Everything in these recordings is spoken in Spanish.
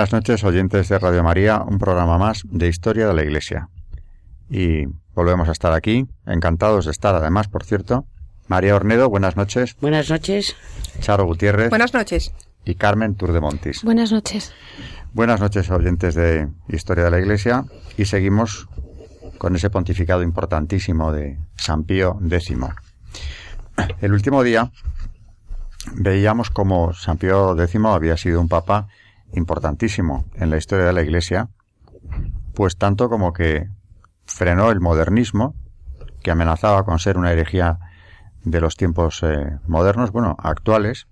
Buenas noches, oyentes de Radio María, un programa más de Historia de la Iglesia. Y volvemos a estar aquí, encantados de estar además, por cierto. María Ornedo, buenas noches. Buenas noches. Charo Gutiérrez. Buenas noches. Y Carmen Turdemontis. Buenas noches. Buenas noches, oyentes de Historia de la Iglesia. Y seguimos con ese pontificado importantísimo de San Pío X. El último día veíamos como San Pío X había sido un papa importantísimo en la historia de la Iglesia, pues tanto como que frenó el modernismo, que amenazaba con ser una herejía de los tiempos eh, modernos, bueno, actuales,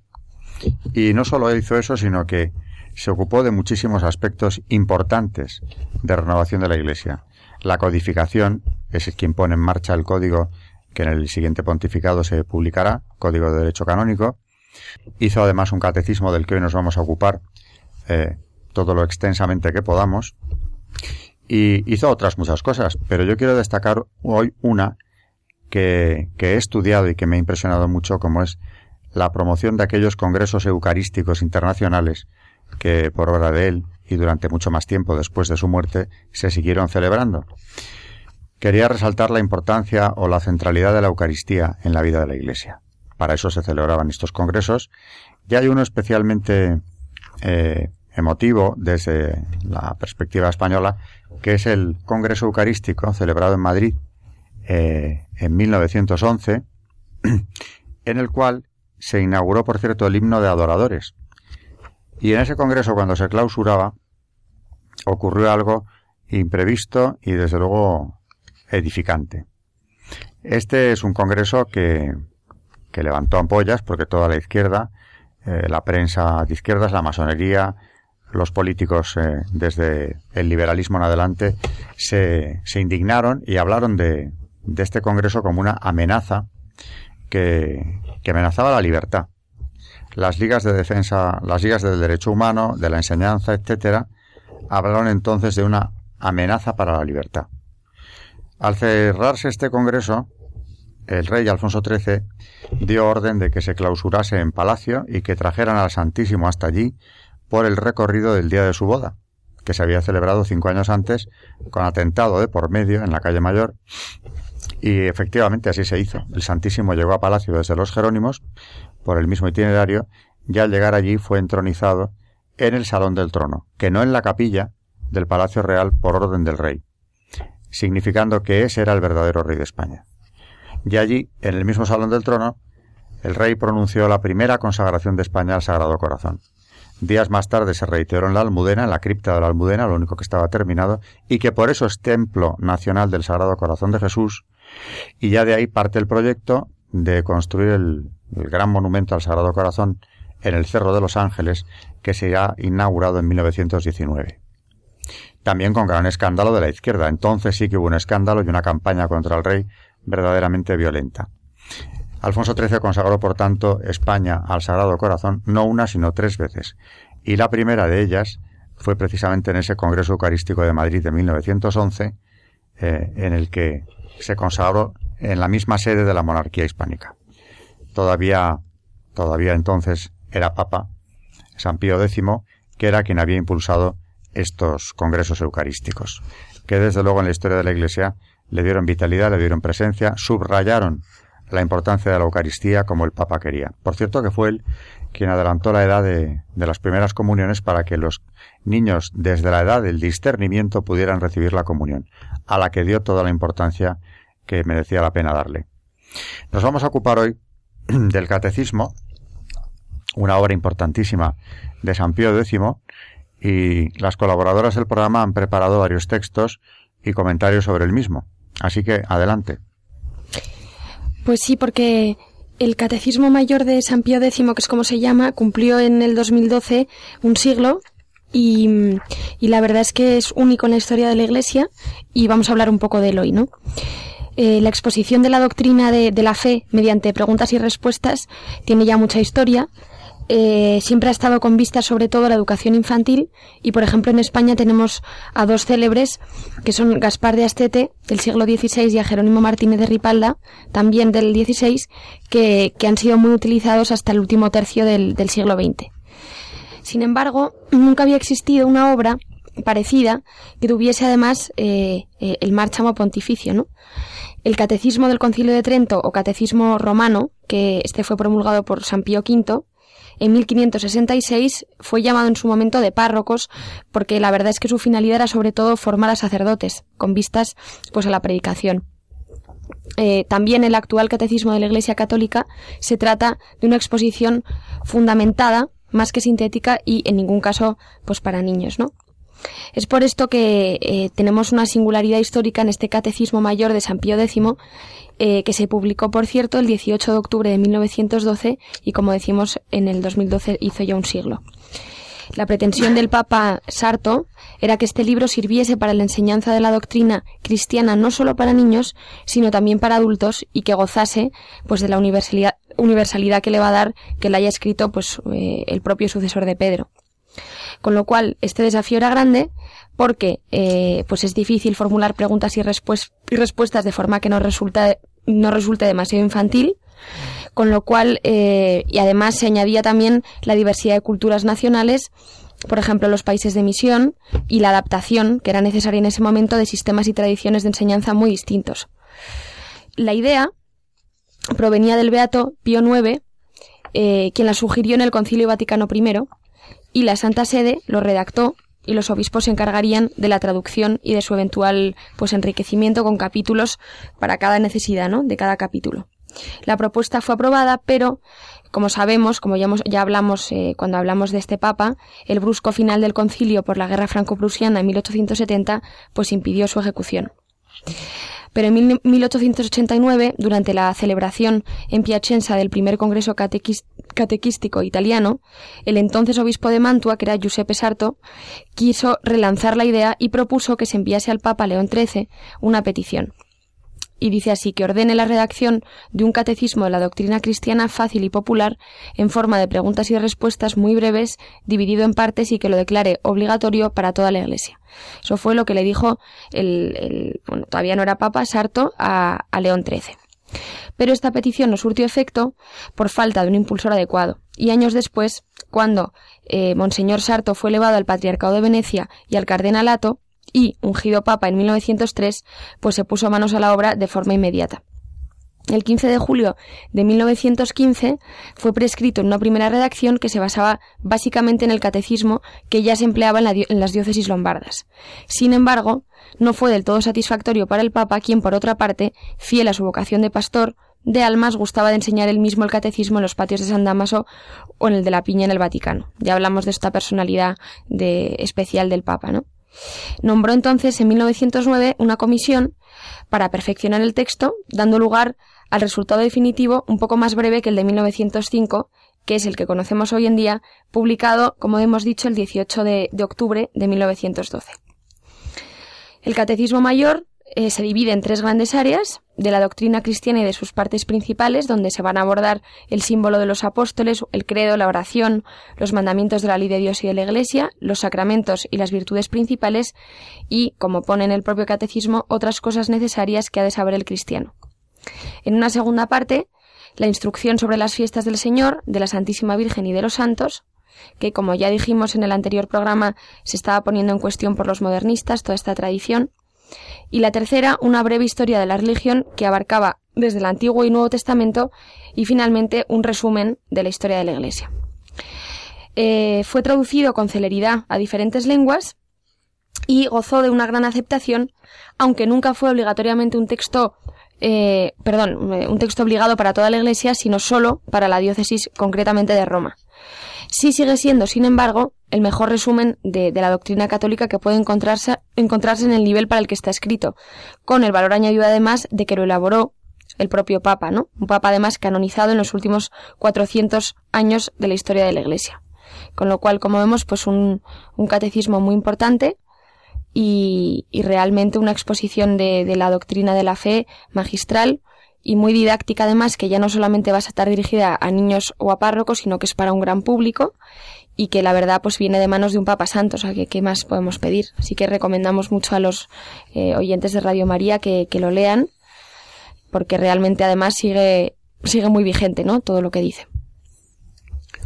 y no solo hizo eso, sino que se ocupó de muchísimos aspectos importantes de renovación de la Iglesia. La codificación es quien pone en marcha el código que en el siguiente pontificado se publicará, Código de Derecho Canónico. Hizo además un catecismo del que hoy nos vamos a ocupar, eh, todo lo extensamente que podamos. Y hizo otras muchas cosas, pero yo quiero destacar hoy una que, que he estudiado y que me ha impresionado mucho, como es la promoción de aquellos congresos eucarísticos internacionales que por obra de él y durante mucho más tiempo después de su muerte se siguieron celebrando. Quería resaltar la importancia o la centralidad de la Eucaristía en la vida de la Iglesia. Para eso se celebraban estos congresos y hay uno especialmente eh, emotivo desde la perspectiva española, que es el Congreso Eucarístico celebrado en Madrid eh, en 1911, en el cual se inauguró, por cierto, el himno de adoradores. Y en ese congreso, cuando se clausuraba, ocurrió algo imprevisto y, desde luego, edificante. Este es un congreso que, que levantó ampollas porque toda la izquierda, eh, la prensa de izquierdas, la masonería, los políticos eh, desde el liberalismo en adelante se, se indignaron y hablaron de, de, este Congreso como una amenaza que, que, amenazaba la libertad. Las ligas de defensa, las ligas del derecho humano, de la enseñanza, etcétera, hablaron entonces de una amenaza para la libertad. Al cerrarse este Congreso, el rey Alfonso XIII dio orden de que se clausurase en palacio y que trajeran al Santísimo hasta allí por el recorrido del día de su boda, que se había celebrado cinco años antes con atentado de por medio en la calle Mayor. Y efectivamente así se hizo. El Santísimo llegó a Palacio desde los Jerónimos por el mismo itinerario y al llegar allí fue entronizado en el Salón del Trono, que no en la capilla del Palacio Real por orden del rey, significando que ese era el verdadero rey de España. Y allí, en el mismo Salón del Trono, el rey pronunció la primera consagración de España al Sagrado Corazón. Días más tarde se reiteró en la Almudena, en la cripta de la Almudena, lo único que estaba terminado, y que por eso es Templo Nacional del Sagrado Corazón de Jesús, y ya de ahí parte el proyecto de construir el, gran monumento al Sagrado Corazón en el Cerro de los Ángeles, que se ha inaugurado en 1919. También con gran escándalo de la izquierda. Entonces sí que hubo un escándalo y una campaña contra el rey verdaderamente violenta. Alfonso XIII consagró, por tanto, España al Sagrado Corazón no una, sino tres veces, y la primera de ellas fue precisamente en ese Congreso Eucarístico de Madrid de 1911, eh, en el que se consagró en la misma sede de la monarquía hispánica. Todavía, todavía entonces era Papa San Pío X, que era quien había impulsado estos congresos eucarísticos, que desde luego en la historia de la Iglesia le dieron vitalidad, le dieron presencia, subrayaron la importancia de la Eucaristía como el Papa quería. Por cierto que fue él quien adelantó la edad de, de, las primeras comuniones para que los niños desde la edad del discernimiento pudieran recibir la comunión, a la que dio toda la importancia que merecía la pena darle. Nos vamos a ocupar hoy del Catecismo, una obra importantísima de San Pío X, y las colaboradoras del programa han preparado varios textos y comentarios sobre el mismo. Así que adelante. Pues sí, porque el Catecismo Mayor de San Pío X, que es como se llama, cumplió en el 2012 un siglo y, la verdad es que es único en la historia de la Iglesia y vamos a hablar un poco de él hoy, ¿no? Eh, la exposición de la doctrina de, la fe mediante preguntas y respuestas tiene ya mucha historia. Eh, siempre ha estado con vista sobre todo a la educación infantil y, por ejemplo, en España tenemos a dos célebres que son Gaspar de Astete del siglo XVI y a Jerónimo Martínez de Ripalda, también del XVI, que, han sido muy utilizados hasta el último tercio del siglo XX. Sin embargo, nunca había existido una obra parecida que tuviese además eh, eh, el márchamo pontificio, ¿no? El Catecismo del Concilio de Trento o Catecismo Romano, que este fue promulgado por San Pío V, en 1566 fue llamado en su momento de párrocos porque la verdad es que su finalidad era sobre todo formar a sacerdotes con vistas pues a la predicación. Eh, también el actual catecismo de la Iglesia Católica se trata de una exposición fundamentada más que sintética y en ningún caso pues para niños, ¿no? Es por esto que eh, tenemos una singularidad histórica en este Catecismo Mayor de San Pío X, eh, que se publicó, por cierto, el 18 de octubre de 1912 y, como decimos, en el 2012 hizo ya un siglo. La pretensión del Papa Sarto era que este libro sirviese para la enseñanza de la doctrina cristiana no solo para niños, sino también para adultos y que gozase pues de la universalidad, que le va a dar que la haya escrito pues eh, el propio sucesor de Pedro. Con lo cual, este desafío era grande porque eh, pues es difícil formular preguntas y, respuestas de forma que no, resulta, no resulte demasiado infantil con lo cual, eh, y además se añadía también la diversidad de culturas nacionales, por ejemplo, los países de misión, y la adaptación, que era necesaria en ese momento, de sistemas y tradiciones de enseñanza muy distintos. La idea provenía del Beato Pío IX, eh, quien la sugirió en el Concilio Vaticano I, y la Santa Sede lo redactó y los obispos se encargarían de la traducción y de su eventual pues enriquecimiento con capítulos para cada necesidad, ¿no? de cada capítulo. La propuesta fue aprobada, pero como sabemos, como ya, ya hablamos eh, cuando hablamos de este Papa, el brusco final del concilio por la guerra franco-prusiana en 1870 pues impidió su ejecución. Pero en 1889, durante la celebración en Piacenza del primer Congreso Catequístico Italiano, el entonces obispo de Mantua, que era Giuseppe Sarto, quiso relanzar la idea y propuso que se enviase al Papa León XIII una petición y dice así que ordene la redacción de un catecismo de la doctrina cristiana fácil y popular en forma de preguntas y respuestas muy breves, dividido en partes y que lo declare obligatorio para toda la Iglesia. Eso fue lo que le dijo el, bueno, todavía no era Papa, Sarto, a, León XIII. Pero esta petición no surtió efecto por falta de un impulsor adecuado. Y años después, cuando eh, Monseñor Sarto fue elevado al Patriarcado de Venecia y al Cardenalato, y, ungido papa en 1903, pues se puso manos a la obra de forma inmediata. El 15 de julio de 1915 fue prescrito en una primera redacción que se basaba básicamente en el catecismo que ya se empleaba en, en, las diócesis lombardas. Sin embargo, no fue del todo satisfactorio para el Papa, quien, por otra parte, fiel a su vocación de pastor, de almas gustaba de enseñar él mismo el catecismo en los patios de San Damaso o en el de la Piña en el Vaticano. Ya hablamos de esta personalidad de, especial del Papa, ¿no? Nombró entonces en 1909 una comisión para perfeccionar el texto, dando lugar al resultado definitivo un poco más breve que el de 1905, que es el que conocemos hoy en día, publicado, como hemos dicho, el 18 de, octubre de 1912. El Catecismo Mayor eh, se divide en tres grandes áreas de la doctrina cristiana y de sus partes principales, donde se van a abordar el símbolo de los apóstoles, el credo, la oración, los mandamientos de la ley de Dios y de la Iglesia, los sacramentos y las virtudes principales y, como pone en el propio catecismo, otras cosas necesarias que ha de saber el cristiano. En una segunda parte, la instrucción sobre las fiestas del Señor, de la Santísima Virgen y de los santos, que, como ya dijimos en el anterior programa, se estaba poniendo en cuestión por los modernistas toda esta tradición, y la tercera, una breve historia de la religión que abarcaba desde el Antiguo y Nuevo Testamento y finalmente un resumen de la historia de la Iglesia. Eh, fue traducido con celeridad a diferentes lenguas y gozó de una gran aceptación, aunque nunca fue obligatoriamente un texto, eh, perdón, un texto obligado para toda la Iglesia, sino solo para la diócesis concretamente de Roma. Sí sigue siendo, sin embargo, el mejor resumen de, la doctrina católica que puede encontrarse, encontrarse en el nivel para el que está escrito, con el valor añadido además de que lo elaboró el propio Papa, ¿no? Un Papa además canonizado en los últimos 400 años de la historia de la Iglesia. Con lo cual, como vemos, pues un, catecismo muy importante y, realmente una exposición de, la doctrina de la fe magistral y muy didáctica además, que ya no solamente va a estar dirigida a niños o a párrocos, sino que es para un gran público y que la verdad pues viene de manos de un Papa Santo, o sea que qué más podemos pedir. Así que recomendamos mucho a los eh, oyentes de Radio María que, que lo lean, porque realmente además sigue, sigue muy vigente, ¿no? Todo lo que dice.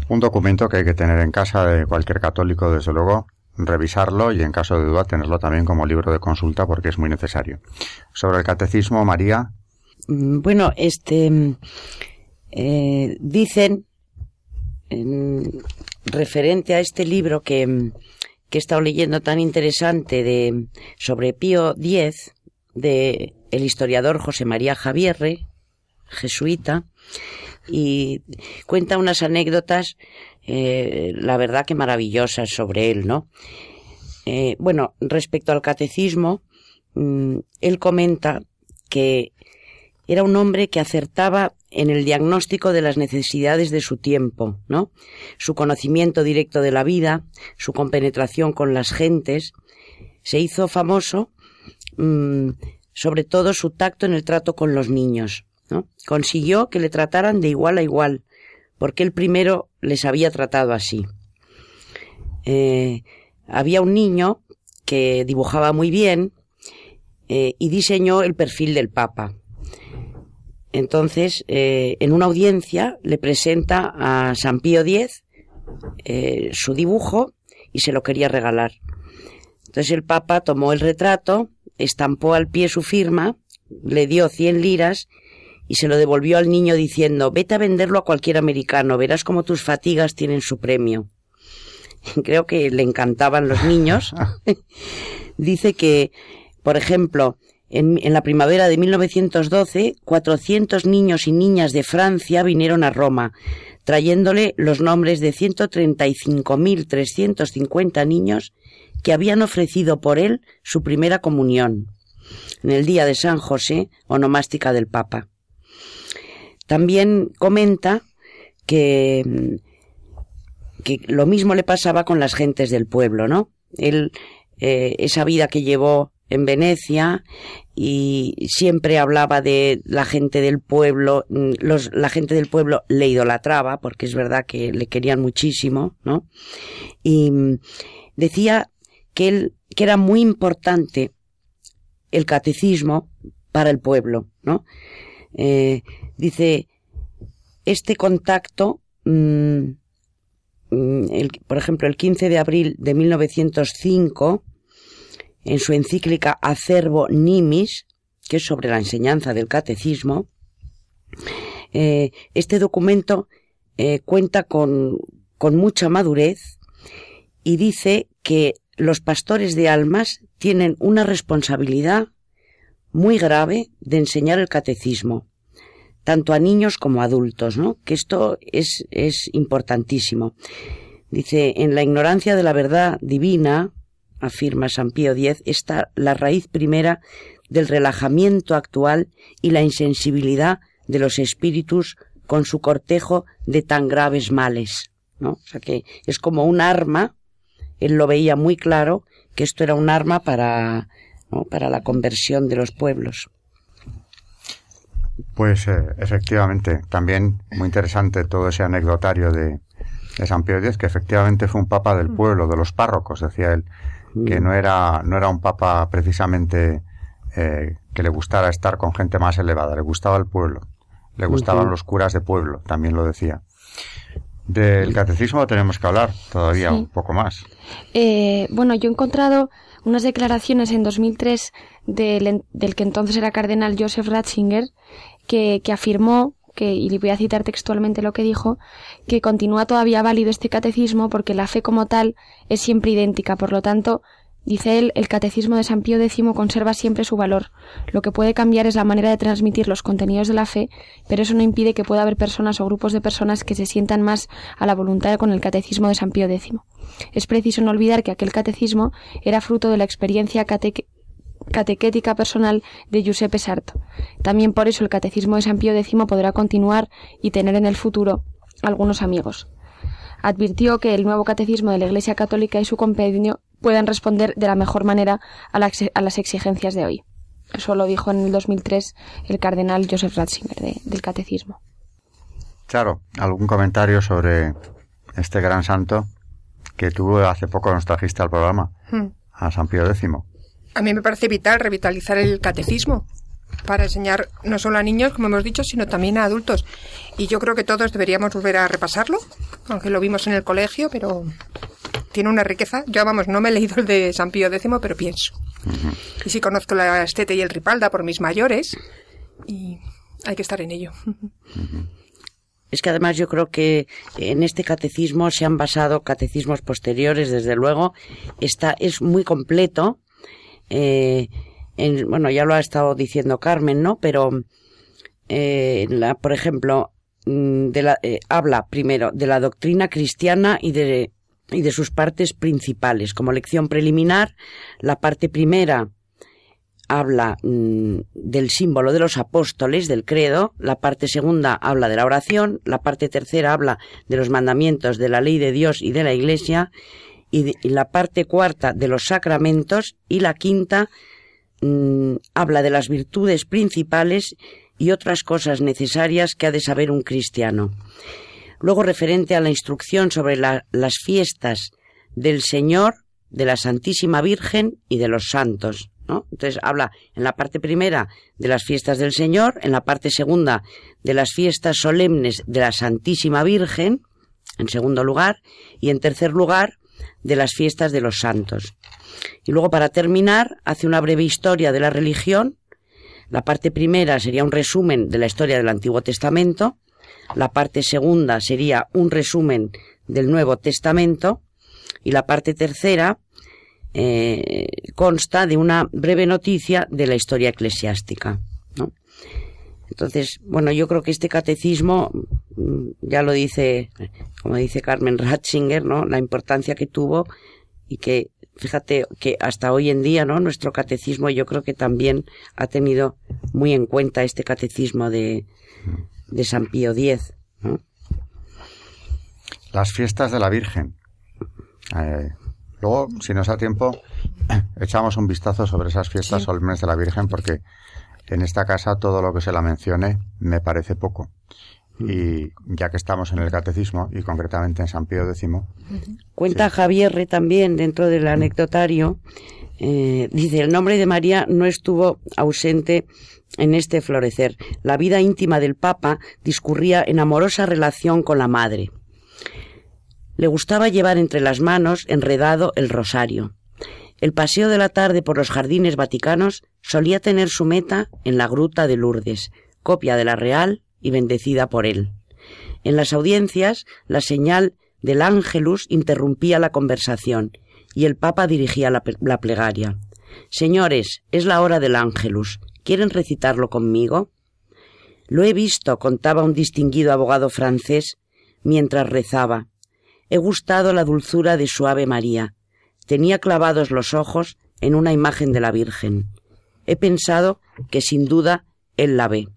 Un documento que hay que tener en casa de cualquier católico, desde luego, revisarlo y en caso de duda tenerlo también como libro de consulta porque es muy necesario. Sobre el catecismo, María. Mm, bueno, este eh, dicen referente a este libro que, que he estado leyendo tan interesante de sobre Pío X de el historiador José María Javierre, jesuita, y cuenta unas anécdotas, eh, la verdad que maravillosas sobre él, ¿no? Eh, bueno, respecto al catecismo, mm, él comenta que era un hombre que acertaba en el diagnóstico de las necesidades de su tiempo, ¿no? Su conocimiento directo de la vida, su compenetración con las gentes, se hizo famoso, mm, sobre todo su tacto en el trato con los niños. Consiguió que le trataran de igual a igual, porque él primero les había tratado así. Eh, había un niño que dibujaba muy bien eh, y diseñó el perfil del Papa. Entonces, eh, en una audiencia le presenta a San Pío X su dibujo y se lo quería regalar. Entonces el Papa tomó el retrato, estampó al pie su firma, le dio 100 liras y se lo devolvió al niño diciendo, vete a venderlo a cualquier americano, verás cómo tus fatigas tienen su premio. Creo que le encantaban los niños. Dice que, por ejemplo, en, la primavera de 1912, 400 niños y niñas de Francia vinieron a Roma, trayéndole los nombres de 135.350 niños que habían ofrecido por él su primera comunión en el día de San José, onomástica del Papa. También comenta que, que lo mismo le pasaba con las gentes del pueblo, ¿no? Él, eh, esa vida que llevó en Venecia y siempre hablaba de la gente del pueblo, los, la gente del pueblo le idolatraba, porque es verdad que le querían muchísimo, ¿no? Y decía que, él, que era muy importante el catecismo para el pueblo, ¿no? Eh, dice, este contacto, mm, mm, por ejemplo, el 15 de abril de 1905, en su encíclica Acervo Nimis, que es sobre la enseñanza del catecismo, eh, este documento eh, cuenta con, con mucha madurez y dice que los pastores de almas tienen una responsabilidad muy grave de enseñar el catecismo, tanto a niños como a adultos, ¿no? Que esto es, es importantísimo. Dice, en la ignorancia de la verdad divina, afirma San Pío X, está la raíz primera del relajamiento actual y la insensibilidad de los espíritus con su cortejo de tan graves males, ¿no? O sea que es como un arma él lo veía muy claro que esto era un arma para, para la conversión de los pueblos. Pues eh, efectivamente, también muy interesante todo ese anecdotario de, San Pío X, que efectivamente fue un papa del pueblo, de los párrocos, decía él, que mm. no era, no era un papa precisamente eh, que le gustara estar con gente más elevada, le gustaba el pueblo, le gustaban los curas de pueblo, también lo decía. Del catecismo tenemos que hablar todavía un poco más. Eh, bueno, yo he encontrado unas declaraciones en 2003 del, del que entonces era cardenal Joseph Ratzinger, que, que afirmó que, y voy a citar textualmente lo que dijo, que continúa todavía válido este catecismo porque la fe como tal es siempre idéntica, por lo tanto, Dice él, el catecismo de San Pío X conserva siempre su valor. Lo que puede cambiar es la manera de transmitir los contenidos de la fe, pero eso no impide que pueda haber personas o grupos de personas que se sientan más a la voluntad con el catecismo de San Pío X. Es preciso no olvidar que aquel catecismo era fruto de la experiencia catequética personal de Giuseppe Sarto. También por eso el catecismo de San Pío X podrá continuar y tener en el futuro algunos amigos. Advirtió que el nuevo catecismo de la Iglesia Católica y su compendio puedan responder de la mejor manera a, las exigencias de hoy. Eso lo dijo en el 2003 el cardenal Joseph Ratzinger del Catecismo. Claro, ¿algún comentario sobre este gran santo que tuvo hace poco nos trajiste al programa, hmm. a San Pío X? A mí me parece vital revitalizar el catecismo para enseñar no solo a niños, como hemos dicho, sino también a adultos. Y yo creo que todos deberíamos volver a repasarlo, aunque lo vimos en el colegio, pero tiene una riqueza. Yo, vamos, no me he leído el de San Pío X, pero pienso. Y sí conozco la Estete y el Ripalda por mis mayores y hay que estar en ello. Es que además yo creo que en este catecismo se han basado catecismos posteriores, desde luego. Está, es muy completo. Eh, bueno, ya lo ha estado diciendo Carmen, ¿no? Pero, eh, la, por ejemplo, mm, de la, eh, habla primero de la doctrina cristiana y de sus partes principales. Como lección preliminar, la parte primera habla mm, del símbolo de los apóstoles, del credo, la parte segunda habla de la oración, la parte tercera habla de los mandamientos de la ley de Dios y de la Iglesia, y, la parte cuarta de los sacramentos, y la quinta mm, habla de las virtudes principales y otras cosas necesarias que ha de saber un cristiano. Luego referente a la instrucción sobre las fiestas del Señor, de la Santísima Virgen y de los santos. ¿no? Entonces habla en la parte primera de las fiestas del Señor, en la parte segunda de las fiestas solemnes de la Santísima Virgen, en segundo lugar, y en tercer lugar de las fiestas de los santos. Y luego para terminar hace una breve historia de la religión. La parte primera sería un resumen de la historia del Antiguo Testamento, la parte segunda sería un resumen del Nuevo Testamento y la parte tercera eh, consta de una breve noticia de la historia eclesiástica. Entonces, bueno, yo creo que este catecismo, mm, ya lo dice, como dice Carmen Ratzinger, ¿no? La importancia que tuvo y que, fíjate, que hasta hoy en día, ¿no? Nuestro catecismo yo creo que también ha tenido muy en cuenta este catecismo de, de San Pío X. Las fiestas de la Virgen. Eh, luego, si nos da tiempo, echamos un vistazo sobre esas fiestas solemnes de la Virgen porque en esta casa todo lo que se la mencione me parece poco. Y ya que estamos en el catecismo y concretamente en San Pío X. Cuenta Javier también dentro del anecdotario, eh, dice, el nombre de María no estuvo ausente en este florecer. La vida íntima del Papa discurría en amorosa relación con la Madre. Le gustaba llevar entre las manos enredado el rosario. El paseo de la tarde por los jardines vaticanos solía tener su meta en la gruta de Lourdes, copia de la Real y bendecida por él. En las audiencias, la señal del ángelus interrumpía la conversación y el Papa dirigía la, plegaria. Señores, es la hora del ángelus. ¿Quieren recitarlo conmigo? Lo he visto, contaba un distinguido abogado francés mientras rezaba. He gustado la dulzura de su Ave María. Tenía clavados los ojos en una imagen de la Virgen. He pensado que sin duda él la ve.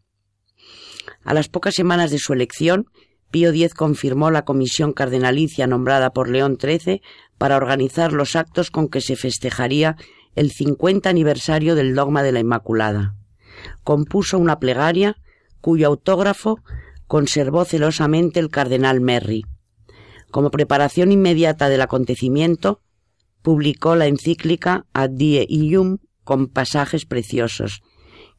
A las pocas semanas de su elección, Pío X confirmó la comisión cardenalicia nombrada por León XIII para organizar los actos con que se festejaría el 50 aniversario del dogma de la Inmaculada. Compuso una plegaria cuyo autógrafo conservó celosamente el cardenal Merry. Como preparación inmediata del acontecimiento, publicó la encíclica Ad Die Ium con pasajes preciosos.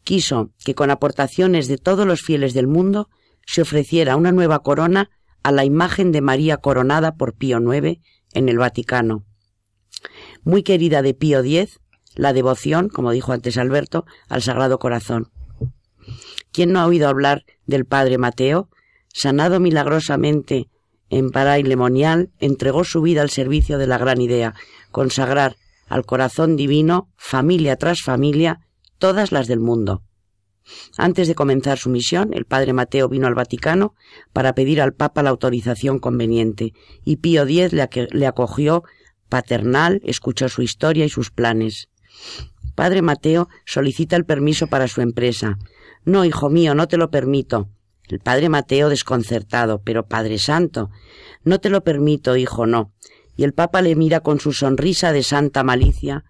Quiso que con aportaciones de todos los fieles del mundo se ofreciera una nueva corona a la imagen de María coronada por Pío IX en el Vaticano. Muy querida de Pío X, la devoción, como dijo antes Alberto, al Sagrado Corazón. ¿Quién no ha oído hablar del Padre Mateo? Sanado milagrosamente en Paray Lemonial, entregó su vida al servicio de la gran idea, consagrar al corazón divino, familia tras familia, todas las del mundo. Antes de comenzar su misión, el padre Mateo vino al Vaticano para pedir al Papa la autorización conveniente, y Pío X le acogió paternal, escuchó su historia y sus planes. Padre Mateo solicita el permiso para su empresa. No, hijo mío, no te lo permito. El padre Mateo desconcertado, pero Padre Santo, no te lo permito, hijo, no. Y el Papa le mira con su sonrisa de santa malicia,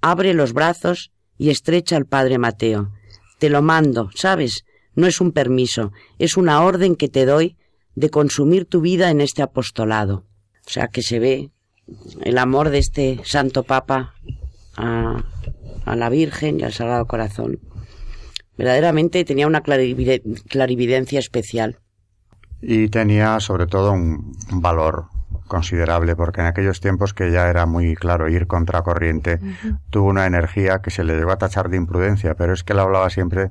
abre los brazos y estrecha al padre Mateo. Te lo mando, ¿sabes? No es un permiso, es una orden que te doy de consumir tu vida en este apostolado. O sea que se ve el amor de este Santo Papa a, la Virgen y al Sagrado Corazón. Verdaderamente tenía una clarividencia especial. Y tenía sobre todo un valor considerable, porque en aquellos tiempos que ya era muy claro ir contracorriente, tuvo una energía que se le llegó a tachar de imprudencia, pero es que él hablaba siempre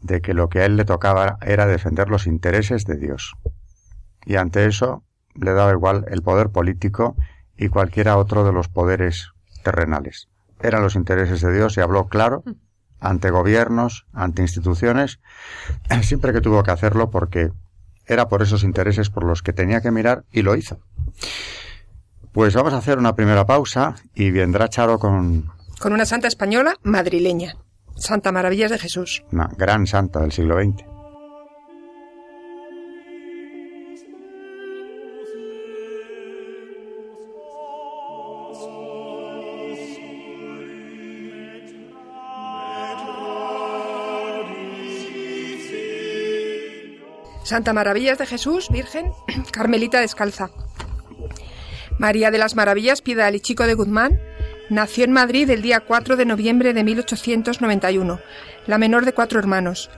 de que lo que a él le tocaba era defender los intereses de Dios. Y ante eso le daba igual el poder político y cualquiera otro de los poderes terrenales. Eran los intereses de Dios y habló claro ante gobiernos, ante instituciones, siempre que tuvo que hacerlo porque era por esos intereses por los que tenía que mirar y lo hizo. Pues vamos a hacer una primera pausa y vendrá Charo con... Con una santa española madrileña, Santa Maravillas de Jesús. Una gran santa del siglo XX. Santa Maravillas de Jesús, Virgen, Carmelita descalza. María de las Maravillas Pidal y Chico de Guzmán nació en Madrid el día 4 de noviembre de 1891, la menor de cuatro hermanos.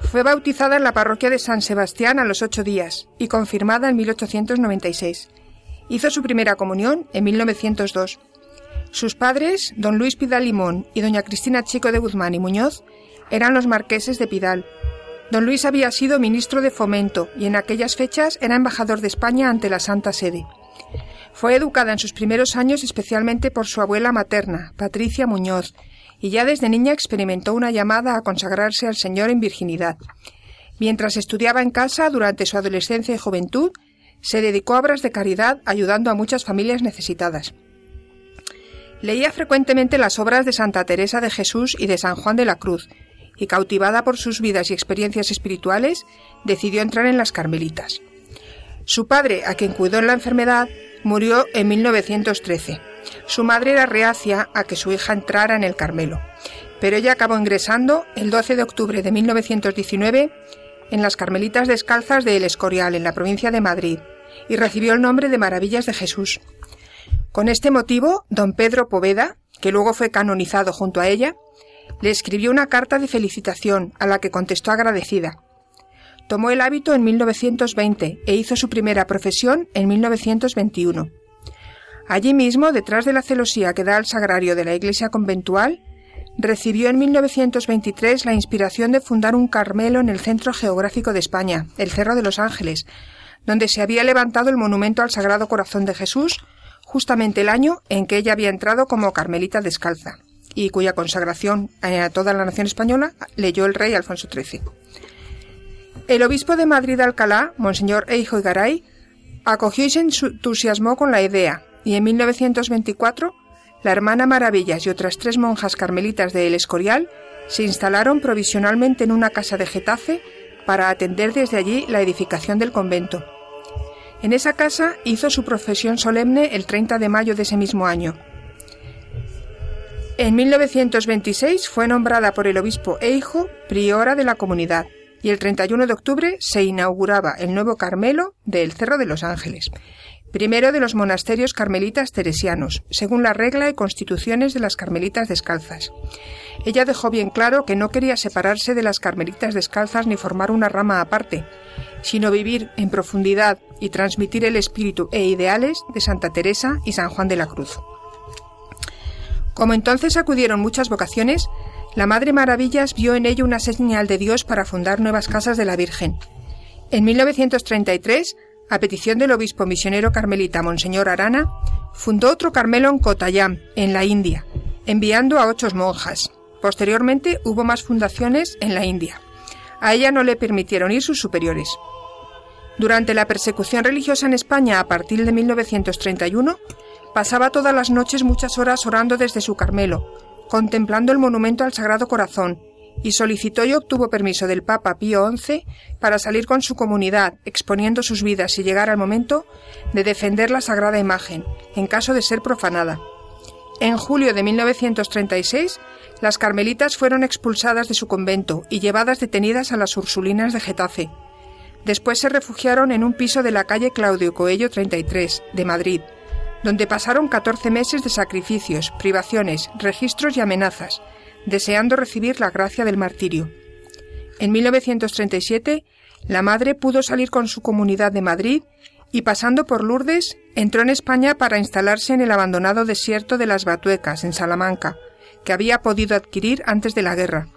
Fue bautizada en la parroquia de San Sebastián a los ocho días y confirmada en 1896. Hizo su primera comunión en 1902. Sus padres, don Luis Pidal Limón y doña Cristina Chico de Guzmán y Muñoz, eran los marqueses de Pidal, Don Luis había sido ministro de Fomento y en aquellas fechas era embajador de España ante la Santa Sede. Fue educada en sus primeros años especialmente por su abuela materna, Patricia Muñoz, y ya desde niña experimentó una llamada a consagrarse al Señor en virginidad. Mientras estudiaba en casa durante su adolescencia y juventud, se dedicó a obras de caridad ayudando a muchas familias necesitadas. Leía frecuentemente las obras de Santa Teresa de Jesús y de San Juan de la Cruz, y cautivada por sus vidas y experiencias espirituales, decidió entrar en las Carmelitas. Su padre, a quien cuidó en la enfermedad, murió en 1913. Su madre era reacia a que su hija entrara en el Carmelo, pero ella acabó ingresando el 12 de octubre de 1919 en las Carmelitas Descalzas de El Escorial, en la provincia de Madrid, y recibió el nombre de Maravillas de Jesús. Con este motivo, don Pedro Poveda, que luego fue canonizado junto a ella, le escribió una carta de felicitación a la que contestó agradecida. Tomó el hábito en 1920 e hizo su primera profesión en 1921. Allí mismo, detrás de la celosía que da al sagrario de la iglesia conventual, recibió en 1923 la inspiración de fundar un Carmelo en el centro geográfico de España, el Cerro de los Ángeles, donde se había levantado el monumento al Sagrado Corazón de Jesús, justamente el año en que ella había entrado como carmelita descalza y cuya consagración a toda la nación española leyó el rey Alfonso XIII. El obispo de Madrid Alcalá, Monseñor Eijo Garay, acogió y se entusiasmó con la idea, y en 1924 la hermana Maravillas y otras tres monjas carmelitas de El Escorial se instalaron provisionalmente en una casa de Getafe para atender desde allí la edificación del convento. En esa casa hizo su profesión solemne el 30 de mayo de ese mismo año, en 1926 fue nombrada por el obispo Eijo priora de la comunidad y el 31 de octubre se inauguraba el nuevo Carmelo del Cerro de los Ángeles, primero de los monasterios carmelitas teresianos, según la regla y constituciones de las carmelitas descalzas. Ella dejó bien claro que no quería separarse de las carmelitas descalzas ni formar una rama aparte, sino vivir en profundidad y transmitir el espíritu e ideales de Santa Teresa y San Juan de la Cruz. Como entonces acudieron muchas vocaciones, la Madre Maravillas vio en ello una señal de Dios para fundar nuevas casas de la Virgen. En 1933 a petición del obispo misionero carmelita Monseñor Arana, fundó otro Carmelo en Kottayam, en la India, enviando a ocho monjas. Posteriormente hubo más fundaciones en la India. A ella no le permitieron ir sus superiores. Durante la persecución religiosa en España a partir de 1931, pasaba todas las noches muchas horas orando desde su Carmelo, contemplando el monumento al Sagrado Corazón, y solicitó y obtuvo permiso del Papa Pío XI para salir con su comunidad, exponiendo sus vidas y llegar al momento de defender la sagrada imagen, en caso de ser profanada. En julio de 1936, las carmelitas fueron expulsadas de su convento y llevadas detenidas a las Ursulinas de Getafe. Después se refugiaron en un piso de la calle Claudio Coello 33, de Madrid, donde pasaron 14 meses de sacrificios, privaciones, registros y amenazas, deseando recibir la gracia del martirio. En 1937, la madre pudo salir con su comunidad de Madrid y pasando por Lourdes, entró en España para instalarse en el abandonado desierto de las Batuecas, en Salamanca, que había podido adquirir antes de la guerra.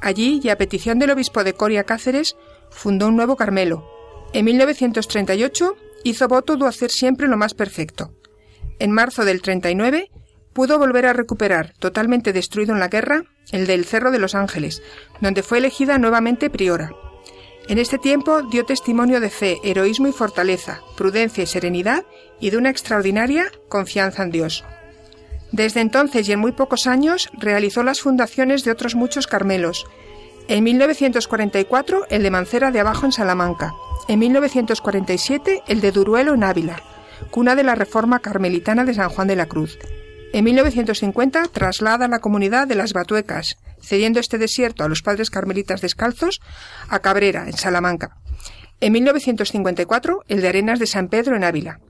Allí, y a petición del obispo de Coria Cáceres, fundó un nuevo Carmelo. En 1938 hizo voto de hacer siempre lo más perfecto. En marzo del 39 pudo volver a recuperar, totalmente destruido en la guerra, el del Cerro de los Ángeles, donde fue elegida nuevamente priora. En este tiempo dio testimonio de fe, heroísmo y fortaleza, prudencia y serenidad, y de una extraordinaria confianza en Dios. Desde entonces y en muy pocos años realizó las fundaciones de otros muchos Carmelos. En 1944 el de Mancera de Abajo en Salamanca. En 1947 el de Duruelo en Ávila, cuna de la Reforma Carmelitana de San Juan de la Cruz. En 1950 traslada la comunidad de las Batuecas, cediendo este desierto a los padres carmelitas descalzos a Cabrera, en Salamanca. En 1954 el de Arenas de San Pedro en Ávila.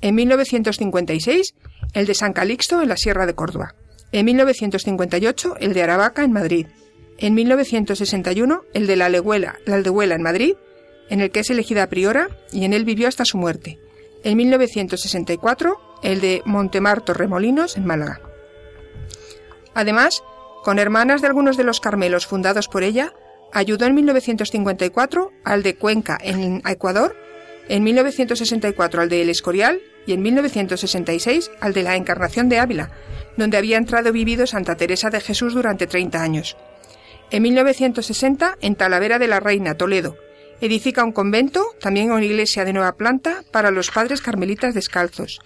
En 1956 el de San Calixto en la Sierra de Córdoba. En 1958 el de Aravaca en Madrid. En 1961 el de la Alehuela, la Aldehuela en Madrid, en el que es elegida priora y en él vivió hasta su muerte. En 1964 el de Montemar Torremolinos, en Málaga. Además, con hermanas de algunos de los Carmelos fundados por ella, ayudó en 1954 al de Cuenca, en Ecuador, en 1964 al de El Escorial y en 1966 al de la Encarnación de Ávila, donde había entrado vivido Santa Teresa de Jesús durante 30 años. En 1960, en Talavera de la Reina, Toledo, edifica un convento, también una iglesia de nueva planta, para los padres carmelitas descalzos,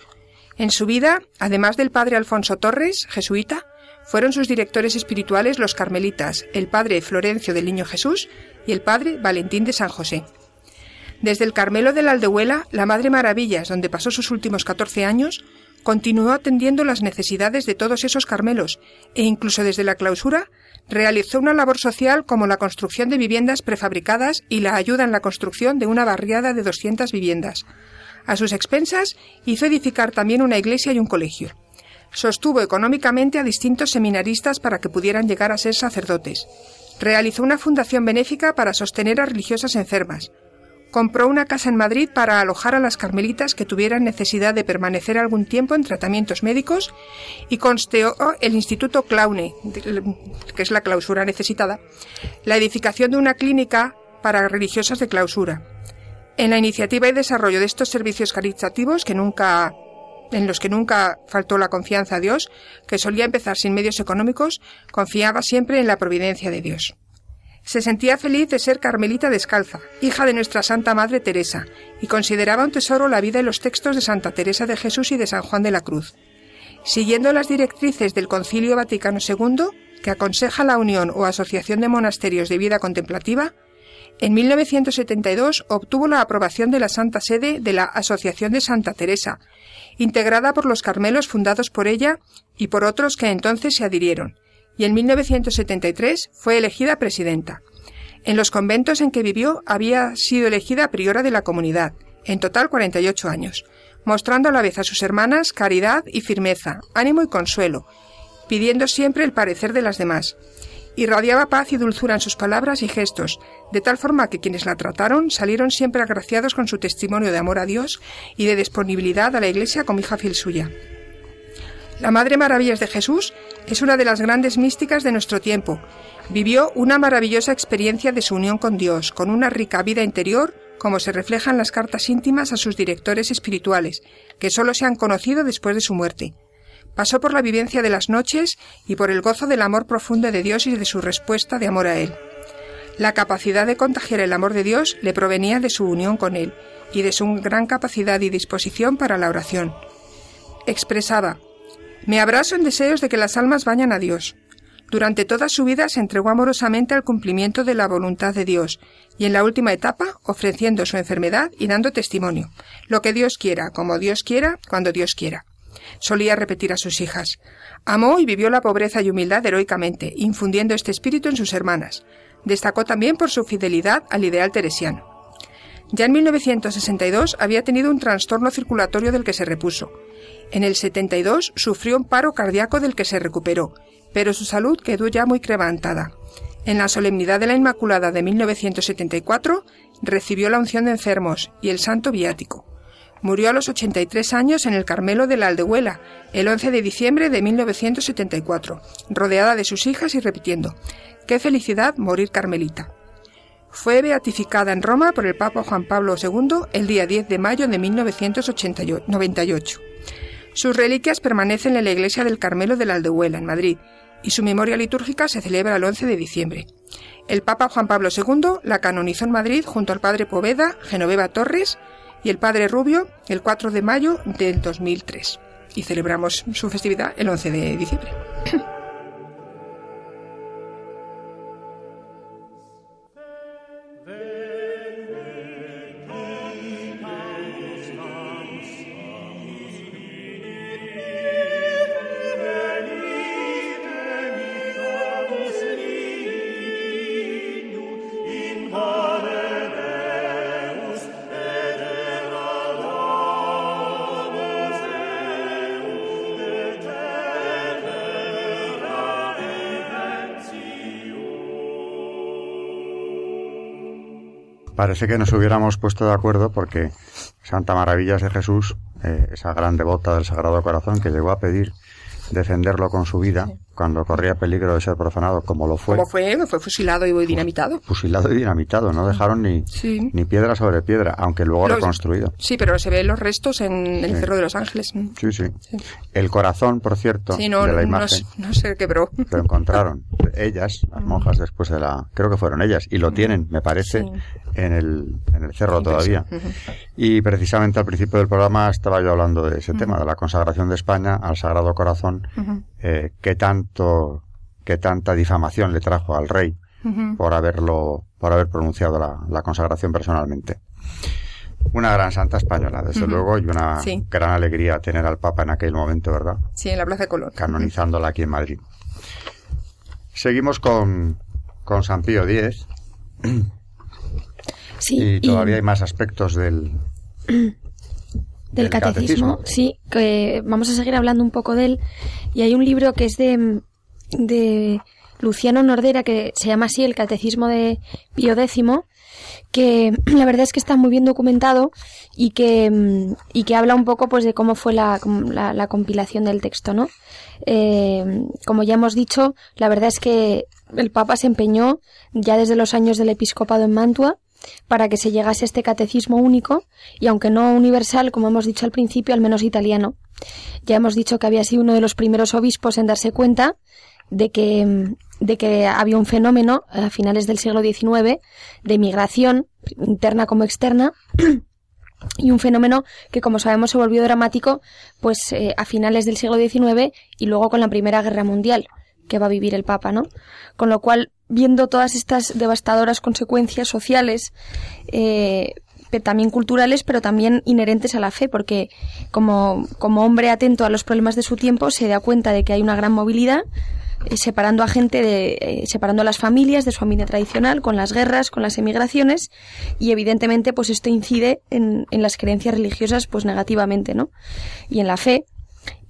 en su vida, además del padre Alfonso Torres, jesuita, fueron sus directores espirituales los carmelitas, el padre Florencio del Niño Jesús y el padre Valentín de San José. Desde el Carmelo de la Aldehuela, la Madre Maravillas, donde pasó sus últimos 14 años, continuó atendiendo las necesidades de todos esos Carmelos e incluso desde la clausura realizó una labor social como la construcción de viviendas prefabricadas y la ayuda en la construcción de una barriada de 200 viviendas, a sus expensas hizo edificar también una iglesia y un colegio. Sostuvo económicamente a distintos seminaristas para que pudieran llegar a ser sacerdotes. Realizó una fundación benéfica para sostener a religiosas enfermas. Compró una casa en Madrid para alojar a las carmelitas que tuvieran necesidad de permanecer algún tiempo en tratamientos médicos y consteó el Instituto Claune, que es la clausura necesitada, la edificación de una clínica para religiosas de clausura, en la iniciativa y desarrollo de estos servicios caritativos que nunca en los que nunca faltó la confianza a Dios, que solía empezar sin medios económicos, confiaba siempre en la providencia de Dios. Se sentía feliz de ser carmelita descalza, hija de nuestra Santa Madre Teresa, y consideraba un tesoro la vida y los textos de Santa Teresa de Jesús y de San Juan de la Cruz. Siguiendo las directrices del Concilio Vaticano II, que aconseja la unión o asociación de monasterios de vida contemplativa, en 1972 obtuvo la aprobación de la Santa Sede de la Asociación de Santa Teresa, integrada por los Carmelos fundados por ella y por otros que entonces se adhirieron, y en 1973 fue elegida presidenta. En los conventos en que vivió había sido elegida priora de la comunidad, en total 48 años, mostrando a la vez a sus hermanas caridad y firmeza, ánimo y consuelo, pidiendo siempre el parecer de las demás, Irradiaba paz y dulzura en sus palabras y gestos, de tal forma que quienes la trataron salieron siempre agraciados con su testimonio de amor a Dios y de disponibilidad a la Iglesia como hija fiel suya. La Madre Maravillas de Jesús es una de las grandes místicas de nuestro tiempo. Vivió una maravillosa experiencia de su unión con Dios, con una rica vida interior, como se refleja en las cartas íntimas a sus directores espirituales, que sólo se han conocido después de su muerte. Pasó por la vivencia de las noches y por el gozo del amor profundo de Dios y de su respuesta de amor a Él. La capacidad de contagiar el amor de Dios le provenía de su unión con Él y de su gran capacidad y disposición para la oración. Expresaba, Me abrazo en deseos de que las almas vayan a Dios. Durante toda su vida se entregó amorosamente al cumplimiento de la voluntad de Dios, y en la última etapa ofreciendo su enfermedad y dando testimonio. Lo que Dios quiera, como Dios quiera, cuando Dios quiera. Solía repetir a sus hijas. Amó y vivió la pobreza y humildad heroicamente, infundiendo este espíritu en sus hermanas. Destacó también por su fidelidad al ideal teresiano. Ya en 1962 había tenido un trastorno circulatorio del que se repuso. En el 72 sufrió un paro cardíaco del que se recuperó pero su salud quedó ya muy crevantada. En la solemnidad de la Inmaculada de 1974 recibió la unción de enfermos y el santo viático. Murió a los 83 años en el Carmelo de la Aldehuela, el 11 de diciembre de 1974, rodeada de sus hijas y repitiendo, ¡Qué felicidad morir carmelita! Fue beatificada en Roma por el Papa Juan Pablo II el día 10 de mayo de 1998. Sus reliquias permanecen en la iglesia del Carmelo de la Aldehuela, en Madrid, y su memoria litúrgica se celebra el 11 de diciembre. El Papa Juan Pablo II la canonizó en Madrid junto al Padre Poveda, Genoveva Torres y el Padre Rubio el 4 de mayo del 2003. Y celebramos su festividad el 11 de diciembre. Parece que nos hubiéramos puesto de acuerdo porque Santa Maravillas de Jesús, eh, esa gran devota del Sagrado Corazón que llegó a pedir defenderlo con su vida cuando corría peligro de ser profanado, como lo fue. Como fue, fue fusilado y dinamitado. Fusilado y dinamitado, no dejaron ni, ni piedra sobre piedra, aunque luego reconstruido. Sí, pero se ven los restos en el Cerro de los Ángeles. Sí, sí, El corazón, por cierto, de la imagen. No, se quebró. Lo encontraron ellas, las monjas, después de la. Creo que fueron ellas, y lo tienen, me parece, en, el, en el cerro todavía. Y precisamente al principio del programa estaba yo hablando de ese tema, de la consagración de España al Sagrado Corazón, eh, que tanto, que tanta difamación le trajo al rey por haberlo, por haber pronunciado la, consagración personalmente. Una gran santa española, desde luego, y una gran alegría tener al Papa en aquel momento, ¿verdad? Sí, en la Plaza de Colón. Canonizándola aquí en Madrid. Seguimos con, con San Pío X. Sí, y todavía hay más aspectos del, del, catecismo. Sí, que vamos a seguir hablando un poco de él. Y hay un libro que es de, de Luciano Nordera que se llama así El Catecismo de Pío X, que la verdad es que está muy bien documentado y que, y que habla un poco pues de cómo fue la, la, compilación del texto, ¿no? Eh, como ya hemos dicho, la verdad es que el Papa se empeñó ya desde los años del episcopado en Mantua para que se llegase a este catecismo único y aunque no universal, como hemos dicho al principio, al menos italiano. Ya hemos dicho que había sido uno de los primeros obispos en darse cuenta de que, de que había un fenómeno a finales del siglo XIX de migración, interna como externa, y un fenómeno que, como sabemos, se volvió dramático pues eh, a finales del siglo XIX y luego con la Primera Guerra Mundial que va a vivir el Papa, ¿no? Con lo cual, viendo todas estas devastadoras consecuencias sociales, eh, también culturales, pero también inherentes a la fe, porque como, como hombre atento a los problemas de su tiempo, se da cuenta de que hay una gran movilidad, eh, separando a gente de, eh, separando a las familias de su familia tradicional, con las guerras, con las emigraciones, y evidentemente, pues esto incide en, en las creencias religiosas, pues negativamente, ¿no? Y en la fe,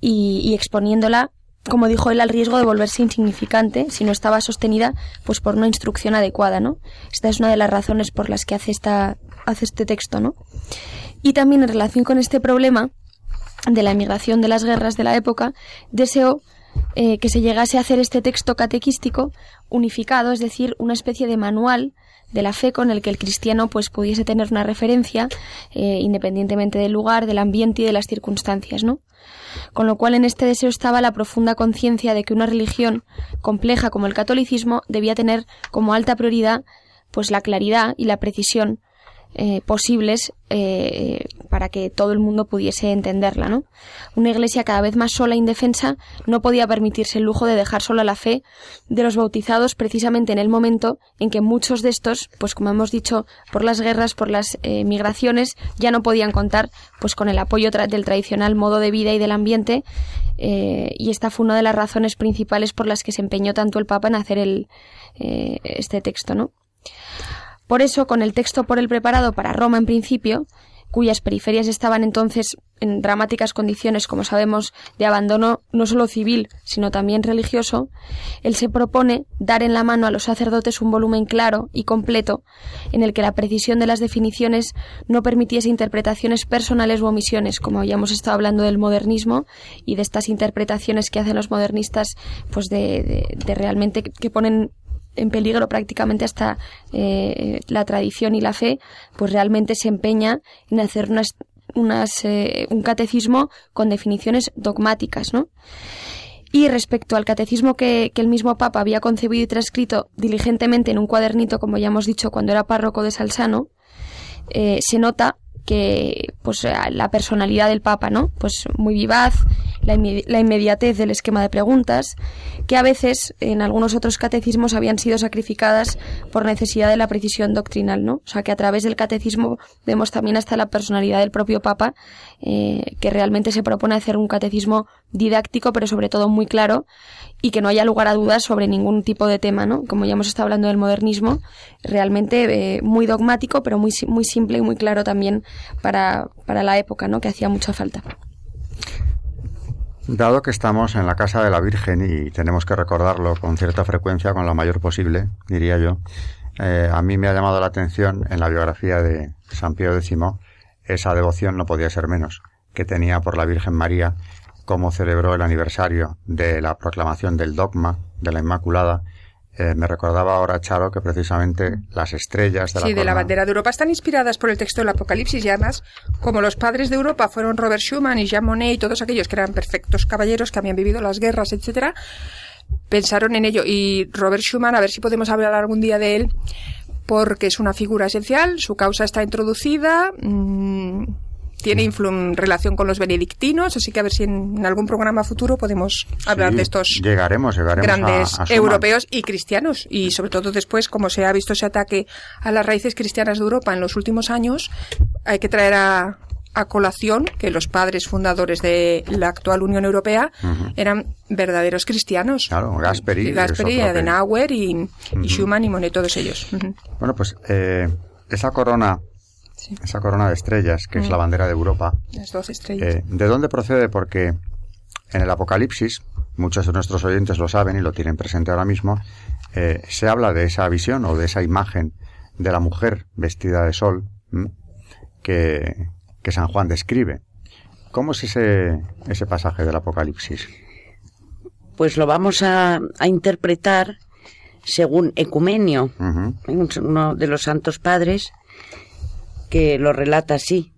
y, y exponiéndola como dijo él, al riesgo de volverse insignificante si no estaba sostenida pues por una instrucción adecuada, ¿no? Esta es una de las razones por las que hace esta hace este texto, ¿no? Y también en relación con este problema de la emigración de las guerras de la época, deseó eh, que se llegase a hacer este texto catequístico unificado, es decir, una especie de manual de la fe con el que el cristiano pues pudiese tener una referencia eh, independientemente del lugar, del ambiente y de las circunstancias, ¿no? Con lo cual en este deseo estaba la profunda conciencia de que una religión compleja como el catolicismo debía tener como alta prioridad pues la claridad y la precisión eh, posibles eh, para que todo el mundo pudiese entenderla, ¿no? Una iglesia cada vez más sola e indefensa no podía permitirse el lujo de dejar sola la fe de los bautizados precisamente en el momento en que muchos de estos, pues como hemos dicho, por las guerras, por las eh, migraciones, ya no podían contar pues con el apoyo del tradicional modo de vida y del ambiente y esta fue una de las razones principales por las que se empeñó tanto el Papa en hacer el, este texto, ¿no? Por eso, con el texto por él preparado para Roma en principio, cuyas periferias estaban entonces en dramáticas condiciones, como sabemos, de abandono no solo civil, sino también religioso, él se propone dar en la mano a los sacerdotes un volumen claro y completo en el que la precisión de las definiciones no permitiese interpretaciones personales u omisiones, como ya hemos estado hablando del modernismo y de estas interpretaciones que hacen los modernistas, pues de, de realmente que ponen en peligro prácticamente hasta eh, la tradición y la fe, pues realmente se empeña en hacer unas, unas, eh, un catecismo con definiciones dogmáticas, ¿no? Y respecto al catecismo que, que, el mismo Papa había concebido y transcrito diligentemente en un cuadernito, como ya hemos dicho, cuando era párroco de Salsano, eh, se nota que pues la personalidad del Papa, ¿no? Pues muy vivaz, la, inmediatez del esquema de preguntas, que a veces en algunos otros catecismos habían sido sacrificadas por necesidad de la precisión doctrinal, ¿no? O sea que a través del catecismo vemos también hasta la personalidad del propio Papa, eh, que realmente se propone hacer un catecismo didáctico, pero sobre todo muy claro, y que no haya lugar a dudas sobre ningún tipo de tema, ¿no? Como ya hemos estado hablando del modernismo, realmente eh, muy dogmático, pero muy, muy simple y muy claro también para, para la época, ¿no? Que hacía mucha falta. Dado que estamos en la casa de la Virgen y tenemos que recordarlo con cierta frecuencia, con la mayor posible, diría yo, eh, a mí me ha llamado la atención en la biografía de San Pío X esa devoción no podía ser menos que tenía por la Virgen María, cómo celebró el aniversario de la proclamación del dogma de la Inmaculada eh, me recordaba ahora, Charo, que precisamente las estrellas de la, sí, de la bandera de Europa están inspiradas por el texto del Apocalipsis y además, como los padres de Europa fueron Robert Schumann y Jean Monnet y todos aquellos que eran perfectos caballeros que habían vivido las guerras, etcétera, pensaron en ello. Y Robert Schumann, a ver si podemos hablar algún día de él, porque es una figura esencial, su causa está introducida. Mmm, tiene relación con los benedictinos, así que a ver si en, algún programa futuro podemos hablar de estos llegaremos, grandes europeos y cristianos. Y sobre todo después, como se ha visto ese ataque a las raíces cristianas de Europa en los últimos años, hay que traer a, colación que los padres fundadores de la actual Unión Europea eran verdaderos cristianos. Claro, Gasperi, Gasperi Adenauer y, Schumann y Monet, todos ellos. Bueno, pues eh, esa corona esa corona de estrellas, que es la mm. bandera de Europa. Las dos estrellas. Eh, ¿De dónde procede? Porque en el Apocalipsis, muchos de nuestros oyentes lo saben y lo tienen presente ahora mismo, eh, se habla de esa visión o de esa imagen de la mujer vestida de sol que, que San Juan describe. ¿Cómo es ese, ese pasaje del Apocalipsis? Pues lo vamos a, a interpretar según Ecumenio, uno de los santos padres, que lo relata así.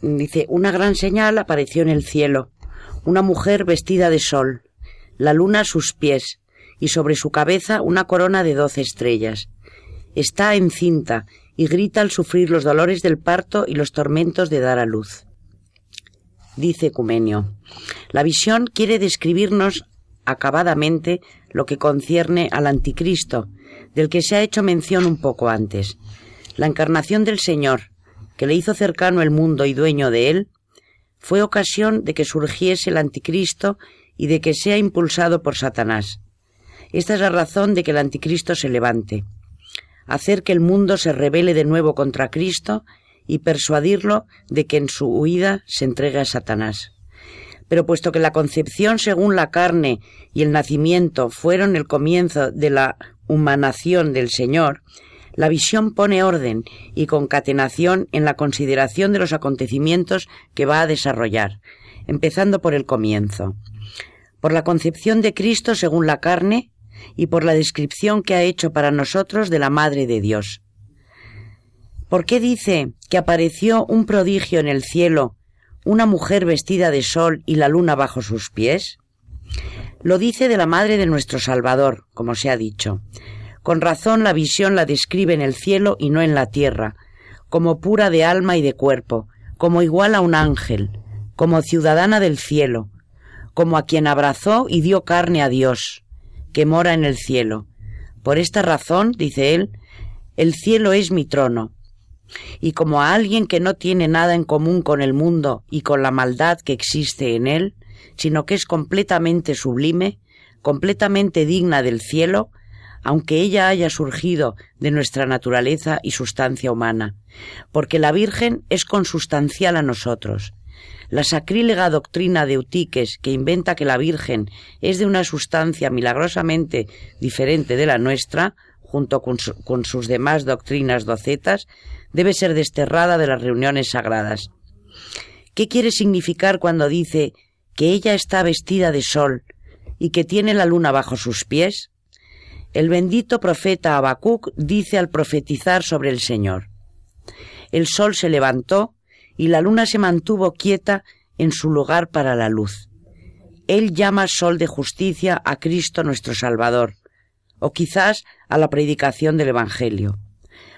Dice, una gran señal apareció en el cielo, una mujer vestida de sol, la luna a sus pies, y sobre su cabeza una corona de doce estrellas. Está encinta y grita al sufrir los dolores del parto y los tormentos de dar a luz. Dice Ecumenio, la visión quiere describirnos acabadamente lo que concierne al anticristo, del que se ha hecho mención un poco antes. La encarnación del Señor, que le hizo cercano el mundo y dueño de él, fue ocasión de que surgiese el anticristo y de que sea impulsado por Satanás. Esta es la razón de que el anticristo se levante, hacer que el mundo se rebele de nuevo contra Cristo y persuadirlo de que en su huida se entregue a Satanás. Pero puesto que la concepción según la carne y el nacimiento fueron el comienzo de la humanación del Señor, la visión pone orden y concatenación en la consideración de los acontecimientos que va a desarrollar, empezando por el comienzo. por la concepción de Cristo según la carne y por la descripción que ha hecho para nosotros de la Madre de Dios. ¿Por qué dice que apareció un prodigio en el cielo, una mujer vestida de sol y la luna bajo sus pies? Lo dice de la Madre de nuestro Salvador, como se ha dicho. Con razón la visión la describe en el cielo y no en la tierra, como pura de alma y de cuerpo, como igual a un ángel, como ciudadana del cielo, como a quien abrazó y dio carne a Dios, que mora en el cielo. Por esta razón, dice él, el cielo es mi trono. Y como a alguien que no tiene nada en común con el mundo y con la maldad que existe en él, sino que es completamente sublime, completamente digna del cielo, aunque ella haya surgido de nuestra naturaleza y sustancia humana, porque la Virgen es consustancial a nosotros. La sacrílega doctrina de Eutiques, que inventa que la Virgen es de una sustancia milagrosamente diferente de la nuestra, junto con, con sus demás doctrinas docetas, debe ser desterrada de las reuniones sagradas. ¿Qué quiere significar cuando dice que ella está vestida de sol y que tiene la luna bajo sus pies? El bendito profeta Habacuc dice al profetizar sobre el Señor: El sol se levantó y la luna se mantuvo quieta en su lugar para la luz. Él llama sol de justicia a Cristo nuestro Salvador, o quizás a la predicación del Evangelio.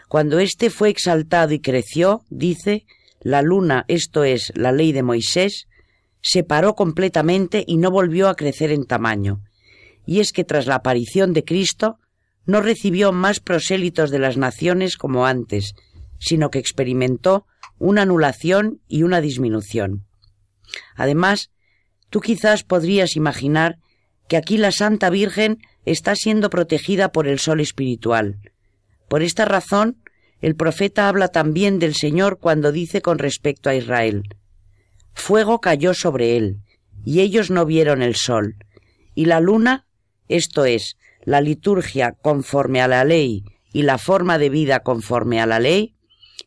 Cuando éste fue exaltado y creció, dice, la luna, esto es, la ley de Moisés, se paró completamente y no volvió a crecer en tamaño, y es que tras la aparición de Cristo no recibió más prosélitos de las naciones como antes, sino que experimentó una anulación y una disminución. Además, tú quizás podrías imaginar que aquí la Santa Virgen está siendo protegida por el sol espiritual. Por esta razón, el profeta habla también del Señor cuando dice con respecto a Israel, Fuego cayó sobre él, y ellos no vieron el sol, y la luna esto es, la liturgia conforme a la ley y la forma de vida conforme a la ley,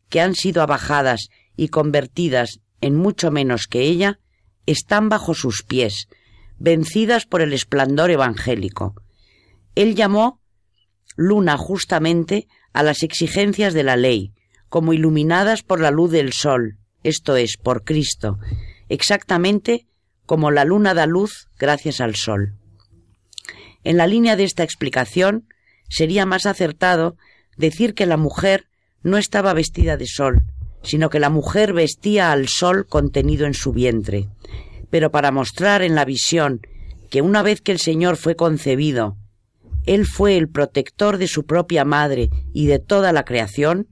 que han sido abajadas y convertidas en mucho menos que ella, están bajo sus pies, vencidas por el esplendor evangélico. Él llamó luna justamente a las exigencias de la ley, como iluminadas por la luz del sol, esto es, por Cristo, exactamente como la luna da luz gracias al sol. En la línea de esta explicación, sería más acertado decir que la mujer no estaba vestida de sol, sino que la mujer vestía al sol contenido en su vientre. Pero para mostrar en la visión que una vez que el Señor fue concebido, Él fue el protector de su propia madre y de toda la creación,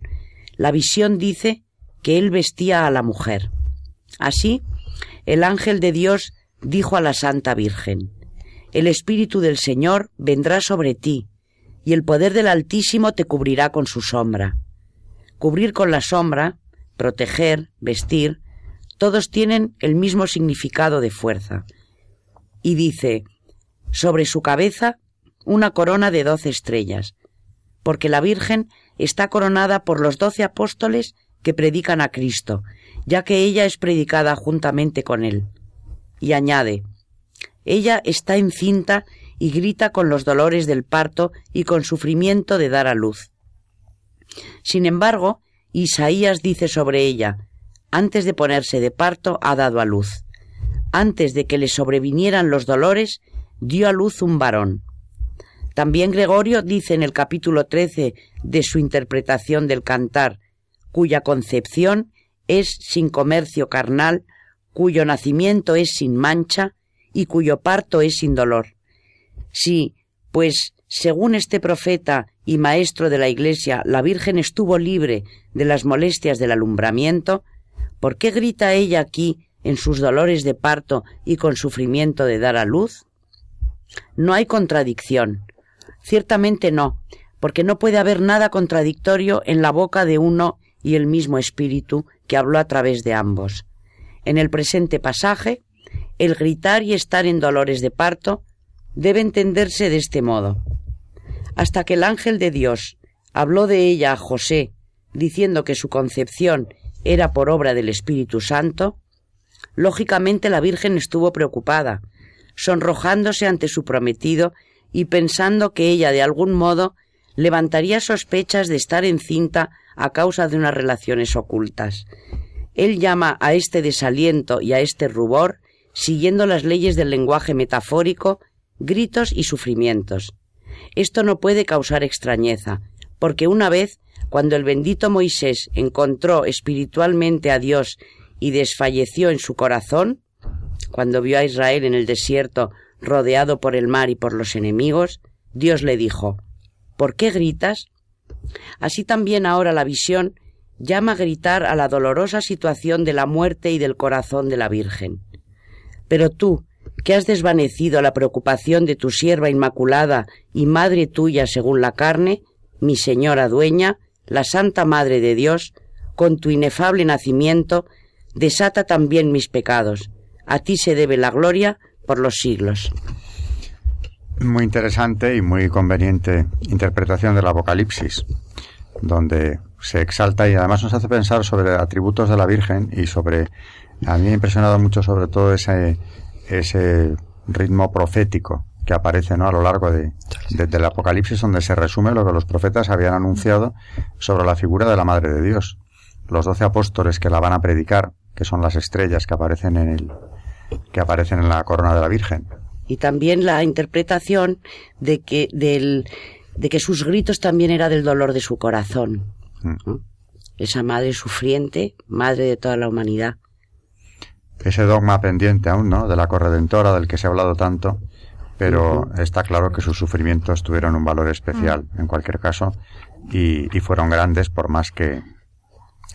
la visión dice que Él vestía a la mujer. Así, el ángel de Dios dijo a la Santa Virgen, el Espíritu del Señor vendrá sobre ti, y el poder del Altísimo te cubrirá con su sombra. Cubrir con la sombra, proteger, vestir, todos tienen el mismo significado de fuerza. Y dice, sobre su cabeza una corona de doce estrellas, porque la Virgen está coronada por los doce apóstoles que predican a Cristo, ya que ella es predicada juntamente con él. Y añade, ella está encinta y grita con los dolores del parto y con sufrimiento de dar a luz. Sin embargo, Isaías dice sobre ella, antes de ponerse de parto ha dado a luz. Antes de que le sobrevinieran los dolores, dio a luz un varón. También Gregorio dice en el capítulo 13 de su interpretación del cantar, cuya concepción es sin comercio carnal, cuyo nacimiento es sin mancha, y cuyo parto es sin dolor. Sí, pues según este profeta y maestro de la Iglesia, la Virgen estuvo libre de las molestias del alumbramiento, ¿por qué grita ella aquí en sus dolores de parto y con sufrimiento de dar a luz? No hay contradicción. Ciertamente no, porque no puede haber nada contradictorio en la boca de uno y el mismo espíritu que habló a través de ambos. En el presente pasaje, el gritar y estar en dolores de parto debe entenderse de este modo. Hasta que el ángel de Dios habló de ella a José, diciendo que su concepción era por obra del Espíritu Santo, lógicamente la Virgen estuvo preocupada, sonrojándose ante su prometido y pensando que ella de algún modo levantaría sospechas de estar encinta a causa de unas relaciones ocultas. Él llama a este desaliento y a este rubor, siguiendo las leyes del lenguaje metafórico, gritos y sufrimientos. Esto no puede causar extrañeza, porque una vez, cuando el bendito Moisés encontró espiritualmente a Dios y desfalleció en su corazón, cuando vio a Israel en el desierto rodeado por el mar y por los enemigos, Dios le dijo, ¿Por qué gritas? Así también ahora la visión llama a gritar a la dolorosa situación de la muerte y del corazón de la Virgen. Pero tú, que has desvanecido la preocupación de tu sierva inmaculada y madre tuya según la carne, mi señora dueña, la Santa Madre de Dios, con tu inefable nacimiento, desata también mis pecados. A ti se debe la gloria por los siglos. Muy interesante y muy conveniente interpretación del Apocalipsis, donde se exalta y además nos hace pensar sobre atributos de la Virgen y sobre, a mí me ha impresionado mucho sobre todo ese, ese ritmo profético que aparece ¿no? a lo largo de, del Apocalipsis, donde se resume lo que los profetas habían anunciado sobre la figura de la Madre de Dios. Los doce apóstoles que la van a predicar, que son las estrellas que aparecen en el, que aparecen en la corona de la Virgen. Y también la interpretación de que, del, de que sus gritos también era del dolor de su corazón. Mm. Esa madre sufriente, madre de toda la humanidad. Ese dogma pendiente aún, ¿no? De la corredentora del que se ha hablado tanto, pero está claro que sus sufrimientos tuvieron un valor especial, mm. en cualquier caso, y, y fueron grandes por más que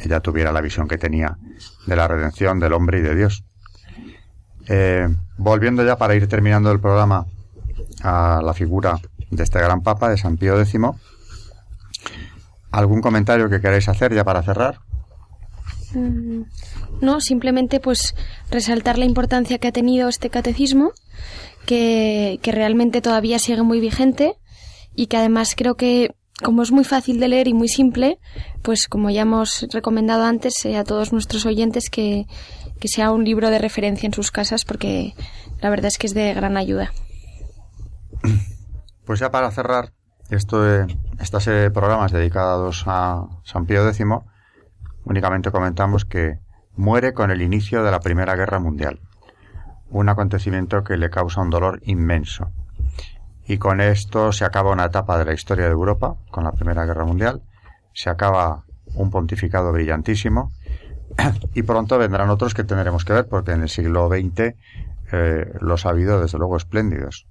ella tuviera la visión que tenía de la redención del hombre y de Dios. Eh, volviendo ya para ir terminando el programa a la figura de este gran papa, de San Pío X, ¿algún comentario que queráis hacer ya para cerrar? Mm, no, simplemente pues resaltar la importancia que ha tenido este catecismo, que, que realmente todavía sigue muy vigente y que además creo que como es muy fácil de leer y muy simple, pues como ya hemos recomendado antes eh, a todos nuestros oyentes que, que sea un libro de referencia en sus casas porque la verdad es que es de gran ayuda. Pues ya para cerrar esto de esta serie de programas dedicados a San Pío X, únicamente comentamos que muere con el inicio de la Primera Guerra Mundial, un acontecimiento que le causa un dolor inmenso. Y con esto se acaba una etapa de la historia de Europa, con la Primera Guerra Mundial, se acaba un pontificado brillantísimo, y pronto vendrán otros que tendremos que ver, porque en el siglo XX eh, los ha habido desde luego espléndidos.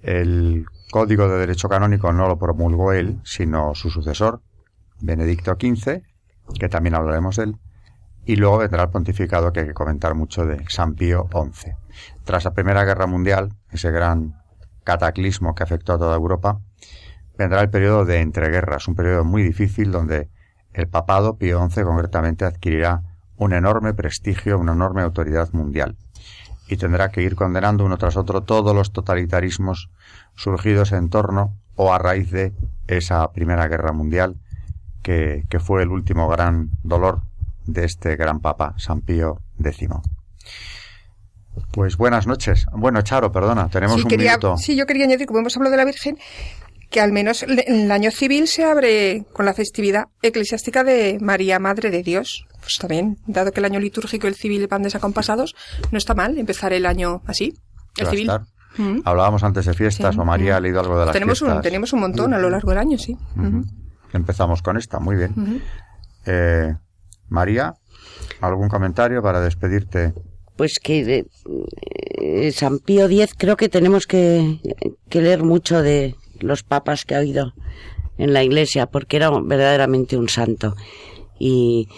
El Código de Derecho Canónico no lo promulgó él, sino su sucesor, Benedicto XV, que también hablaremos de él, y luego vendrá el pontificado que hay que comentar mucho de San Pío XI. Tras la Primera Guerra Mundial, ese gran cataclismo que afectó a toda Europa, vendrá el periodo de entreguerras, un periodo muy difícil donde el papado Pío XI concretamente adquirirá un enorme prestigio, una enorme autoridad mundial y tendrá que ir condenando uno tras otro todos los totalitarismos surgidos en torno o a raíz de esa Primera Guerra Mundial que, fue el último gran dolor de este gran papa, San Pío X. Pues buenas noches. Bueno, Charo, perdona, tenemos un minuto. Sí, yo quería añadir, como hemos hablado de la Virgen, que al menos en el año civil se abre con la festividad eclesiástica de María Madre de Dios. Pues también, dado que el año litúrgico y el civil van desacompasados, no está mal empezar el año así, el civil. Mm. Hablábamos antes de fiestas, o María ha leído algo de las tenemos fiestas. Un, tenemos un montón a lo largo del año, sí. Empezamos con esta, muy bien. Eh, María, ¿algún comentario para despedirte? Pues que eh, San Pío X creo que tenemos que, que leer mucho de, los papas que ha habido en la iglesia, porque era verdaderamente un santo. Y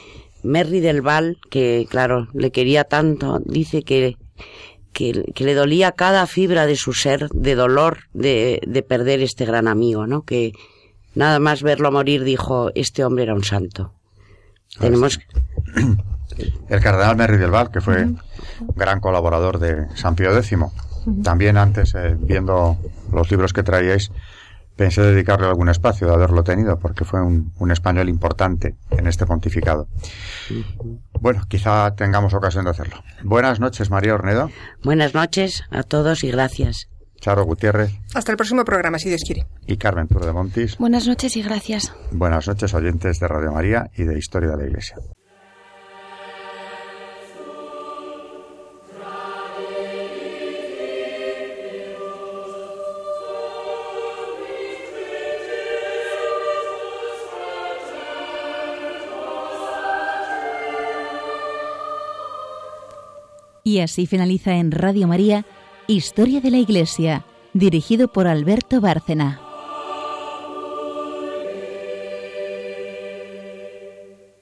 Merry del Val, que claro, le quería tanto, dice que, que, le dolía cada fibra de su ser de dolor de, de perder este gran amigo, ¿no? Que nada más verlo morir dijo, este hombre era un santo. Tenemos... El cardenal Merry del Val, que fue gran colaborador de San Pío X, también antes, eh, viendo los libros que traíais, pensé dedicarle algún espacio de haberlo tenido, porque fue un, un español importante en este pontificado. Bueno, quizá tengamos ocasión de hacerlo. Buenas noches, María Ornedo. Buenas noches a todos y gracias. Charo Gutiérrez Hasta el próximo programa, si Dios quiere. y Carmen Tour de Montis. Buenas noches y gracias. Buenas noches, oyentes de Radio María y de Historia de la Iglesia. Y así finaliza en Radio María Historia de la Iglesia, dirigido por Alberto Bárcena.